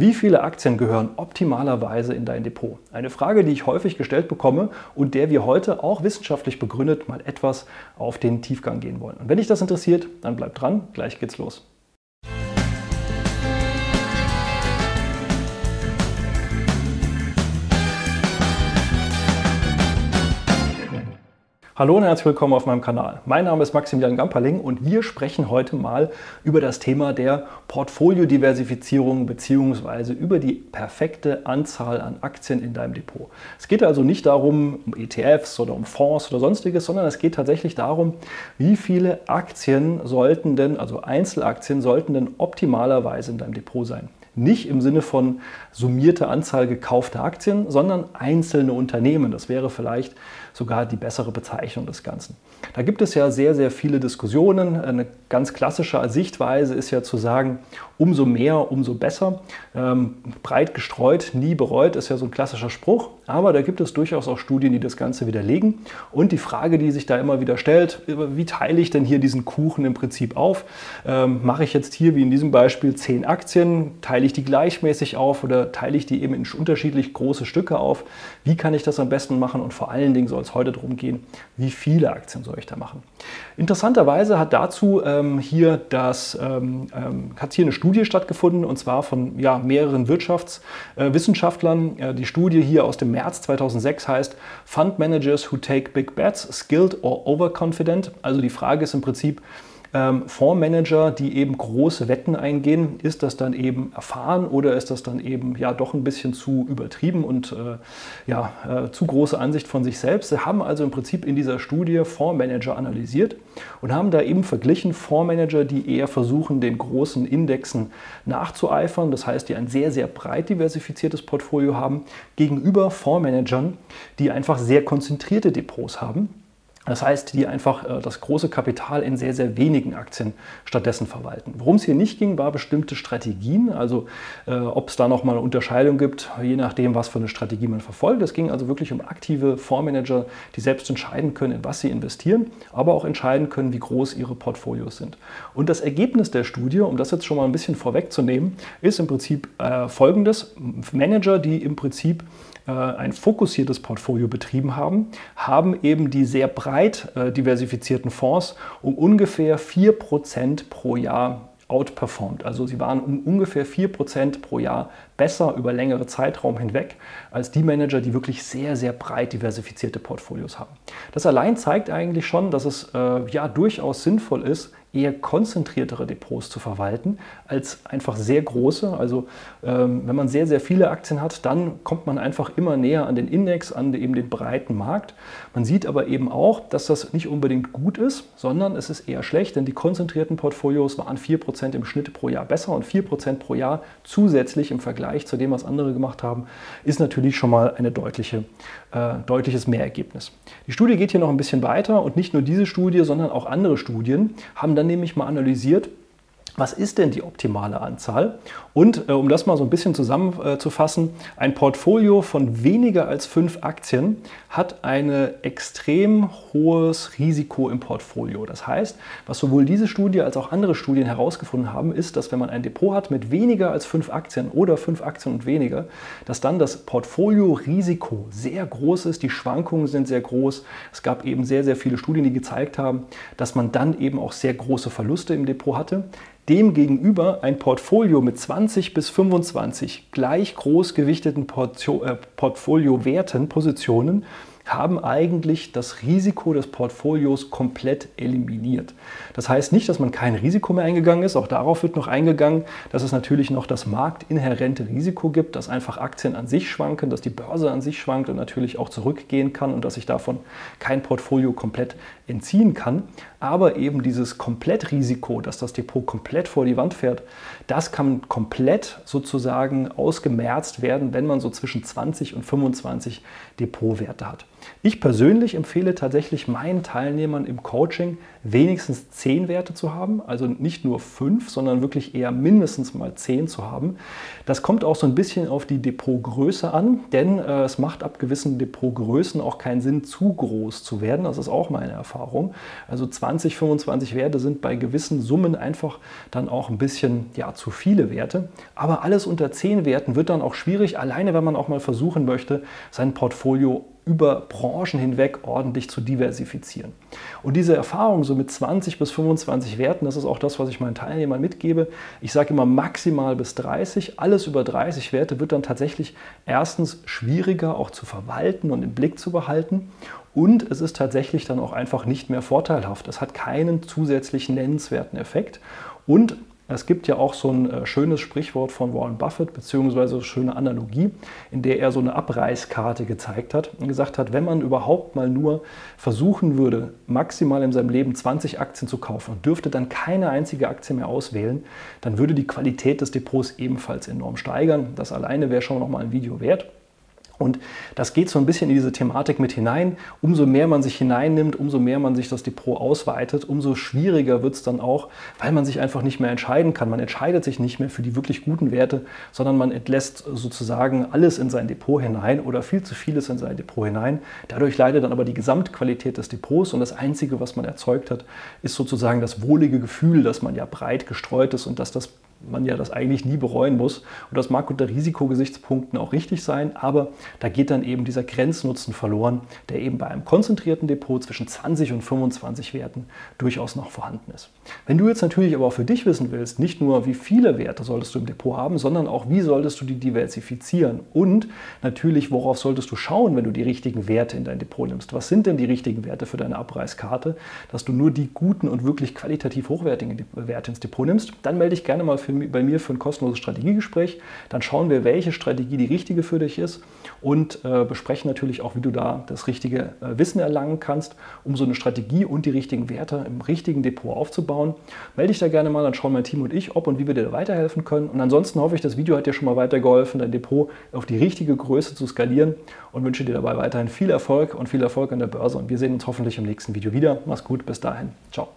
Wie viele Aktien gehören optimalerweise in dein Depot? Eine Frage, die ich häufig gestellt bekomme und der wir heute auch wissenschaftlich begründet mal etwas auf den Tiefgang gehen wollen. Und wenn dich das interessiert, dann bleib dran, gleich geht's los. Hallo und herzlich willkommen auf meinem Kanal. Mein Name ist Maximilian Gamperling und wir sprechen heute mal über das Thema der Portfoliodiversifizierung bzw. über die perfekte Anzahl an Aktien in deinem Depot. Es geht also nicht darum, um ETFs oder um Fonds oder sonstiges, sondern es geht tatsächlich darum, wie viele Aktien sollten denn, also Einzelaktien sollten denn optimalerweise in deinem Depot sein nicht im Sinne von summierte Anzahl gekaufter Aktien, sondern einzelne Unternehmen. Das wäre vielleicht sogar die bessere Bezeichnung des Ganzen. Da gibt es ja sehr, sehr viele Diskussionen. Eine ganz klassische Sichtweise ist ja zu sagen, umso mehr, umso besser. Ähm, breit gestreut, nie bereut, ist ja so ein klassischer Spruch. Aber da gibt es durchaus auch Studien, die das Ganze widerlegen. Und die Frage, die sich da immer wieder stellt, wie teile ich denn hier diesen Kuchen im Prinzip auf? Ähm, mache ich jetzt hier, wie in diesem Beispiel, zehn Aktien? Teile ich die gleichmäßig auf oder teile ich die eben in unterschiedlich große Stücke auf? Wie kann ich das am besten machen? Und vor allen Dingen soll es heute darum gehen, wie viele Aktien soll ich da machen? Interessanterweise hat dazu ähm, hier, das, ähm, ähm hat hier eine Studie stattgefunden und zwar von ja, mehreren Wirtschaftswissenschaftlern. Äh, die Studie hier aus dem März 2006 heißt Fund Managers who take big bets, skilled or overconfident. Also die Frage ist im Prinzip, ähm, Fondsmanager, die eben große Wetten eingehen, ist das dann eben erfahren oder ist das dann eben ja doch ein bisschen zu übertrieben und äh, ja, äh, zu große Ansicht von sich selbst? Sie haben also im Prinzip in dieser Studie Fondsmanager analysiert und haben da eben verglichen Fondsmanager, die eher versuchen, den großen Indexen nachzueifern, das heißt, die ein sehr, sehr breit diversifiziertes Portfolio haben, gegenüber Fondsmanagern, die einfach sehr konzentrierte Depots haben das heißt, die einfach äh, das große Kapital in sehr, sehr wenigen Aktien stattdessen verwalten. Worum es hier nicht ging, war bestimmte Strategien, also äh, ob es da nochmal eine Unterscheidung gibt, je nachdem, was für eine Strategie man verfolgt. Es ging also wirklich um aktive Fondsmanager, die selbst entscheiden können, in was sie investieren, aber auch entscheiden können, wie groß ihre Portfolios sind. Und das Ergebnis der Studie, um das jetzt schon mal ein bisschen vorwegzunehmen, ist im Prinzip äh, folgendes. Manager, die im Prinzip ein fokussiertes Portfolio betrieben haben, haben eben die sehr breit äh, diversifizierten Fonds um ungefähr 4% pro Jahr outperformed. Also sie waren um ungefähr 4% pro Jahr besser über längere Zeitraum hinweg als die Manager, die wirklich sehr, sehr breit diversifizierte Portfolios haben. Das allein zeigt eigentlich schon, dass es äh, ja durchaus sinnvoll ist, eher konzentriertere Depots zu verwalten als einfach sehr große. Also ähm, wenn man sehr, sehr viele Aktien hat, dann kommt man einfach immer näher an den Index, an eben den breiten Markt. Man sieht aber eben auch, dass das nicht unbedingt gut ist, sondern es ist eher schlecht, denn die konzentrierten Portfolios waren 4% im Schnitt pro Jahr besser und 4% pro Jahr zusätzlich im Vergleich zu dem, was andere gemacht haben, ist natürlich schon mal ein deutliche, äh, deutliches Mehrergebnis. Die Studie geht hier noch ein bisschen weiter und nicht nur diese Studie, sondern auch andere Studien haben dann nämlich mal analysiert, was ist denn die optimale Anzahl? Und äh, um das mal so ein bisschen zusammenzufassen, äh, ein Portfolio von weniger als fünf Aktien hat ein extrem hohes Risiko im Portfolio. Das heißt, was sowohl diese Studie als auch andere Studien herausgefunden haben, ist, dass wenn man ein Depot hat mit weniger als fünf Aktien oder fünf Aktien und weniger, dass dann das Portfolio-Risiko sehr groß ist, die Schwankungen sind sehr groß. Es gab eben sehr, sehr viele Studien, die gezeigt haben, dass man dann eben auch sehr große Verluste im Depot hatte. Demgegenüber ein Portfolio mit 20 bis 25 gleich groß gewichteten äh, Portfoliowerten, Positionen, haben eigentlich das Risiko des Portfolios komplett eliminiert. Das heißt nicht, dass man kein Risiko mehr eingegangen ist, auch darauf wird noch eingegangen, dass es natürlich noch das marktinhärente Risiko gibt, dass einfach Aktien an sich schwanken, dass die Börse an sich schwankt und natürlich auch zurückgehen kann und dass sich davon kein Portfolio komplett entziehen kann. Aber eben dieses Komplettrisiko, dass das Depot komplett vor die Wand fährt, das kann komplett sozusagen ausgemerzt werden, wenn man so zwischen 20 und 25 Depotwerte hat. Ich persönlich empfehle tatsächlich meinen Teilnehmern im Coaching wenigstens 10 Werte zu haben, also nicht nur 5, sondern wirklich eher mindestens mal 10 zu haben. Das kommt auch so ein bisschen auf die Depotgröße an, denn äh, es macht ab gewissen Depotgrößen auch keinen Sinn, zu groß zu werden. Das ist auch meine Erfahrung. Also 20 20, 25 Werte sind bei gewissen Summen einfach dann auch ein bisschen ja, zu viele Werte. Aber alles unter 10 Werten wird dann auch schwierig, alleine wenn man auch mal versuchen möchte, sein Portfolio über Branchen hinweg ordentlich zu diversifizieren. Und diese Erfahrung so mit 20 bis 25 Werten, das ist auch das, was ich meinen Teilnehmern mitgebe. Ich sage immer maximal bis 30. Alles über 30 Werte wird dann tatsächlich erstens schwieriger auch zu verwalten und im Blick zu behalten. Und es ist tatsächlich dann auch einfach nicht mehr vorteilhaft. Es hat keinen zusätzlichen nennenswerten Effekt. Und es gibt ja auch so ein äh, schönes Sprichwort von Warren Buffett, beziehungsweise eine schöne Analogie, in der er so eine Abreißkarte gezeigt hat und gesagt hat, wenn man überhaupt mal nur versuchen würde, maximal in seinem Leben 20 Aktien zu kaufen und dürfte dann keine einzige Aktie mehr auswählen, dann würde die Qualität des Depots ebenfalls enorm steigern. Das alleine wäre schon noch mal ein Video wert. Und das geht so ein bisschen in diese Thematik mit hinein. Umso mehr man sich hineinnimmt, umso mehr man sich das Depot ausweitet, umso schwieriger wird es dann auch, weil man sich einfach nicht mehr entscheiden kann. Man entscheidet sich nicht mehr für die wirklich guten Werte, sondern man entlässt sozusagen alles in sein Depot hinein oder viel zu vieles in sein Depot hinein. Dadurch leidet dann aber die Gesamtqualität des Depots und das Einzige, was man erzeugt hat, ist sozusagen das wohlige Gefühl, dass man ja breit gestreut ist und dass das man ja das eigentlich nie bereuen muss. Und das mag unter Risikogesichtspunkten auch richtig sein, aber da geht dann eben dieser Grenznutzen verloren, der eben bei einem konzentrierten Depot zwischen 20 und 25 Werten durchaus noch vorhanden ist. Wenn du jetzt natürlich aber auch für dich wissen willst, nicht nur wie viele Werte solltest du im Depot haben, sondern auch wie solltest du die diversifizieren und natürlich worauf solltest du schauen, wenn du die richtigen Werte in dein Depot nimmst. Was sind denn die richtigen Werte für deine Abreißkarte, dass du nur die guten und wirklich qualitativ hochwertigen Werte ins Depot nimmst, dann melde dich gerne mal für, bei mir für ein kostenloses Strategiegespräch. Dann schauen wir, welche Strategie die richtige für dich ist und äh, besprechen natürlich auch, wie du da das richtige äh, Wissen erlangen kannst, um so eine Strategie und die richtigen Werte im richtigen Depot aufzubauen. Melde dich da gerne mal, dann schauen mein Team und ich, ob und wie wir dir da weiterhelfen können. Und ansonsten hoffe ich, das Video hat dir schon mal weitergeholfen, dein Depot auf die richtige Größe zu skalieren und wünsche dir dabei weiterhin viel Erfolg und viel Erfolg an der Börse. Und wir sehen uns hoffentlich im nächsten Video wieder. Mach's gut, bis dahin. Ciao.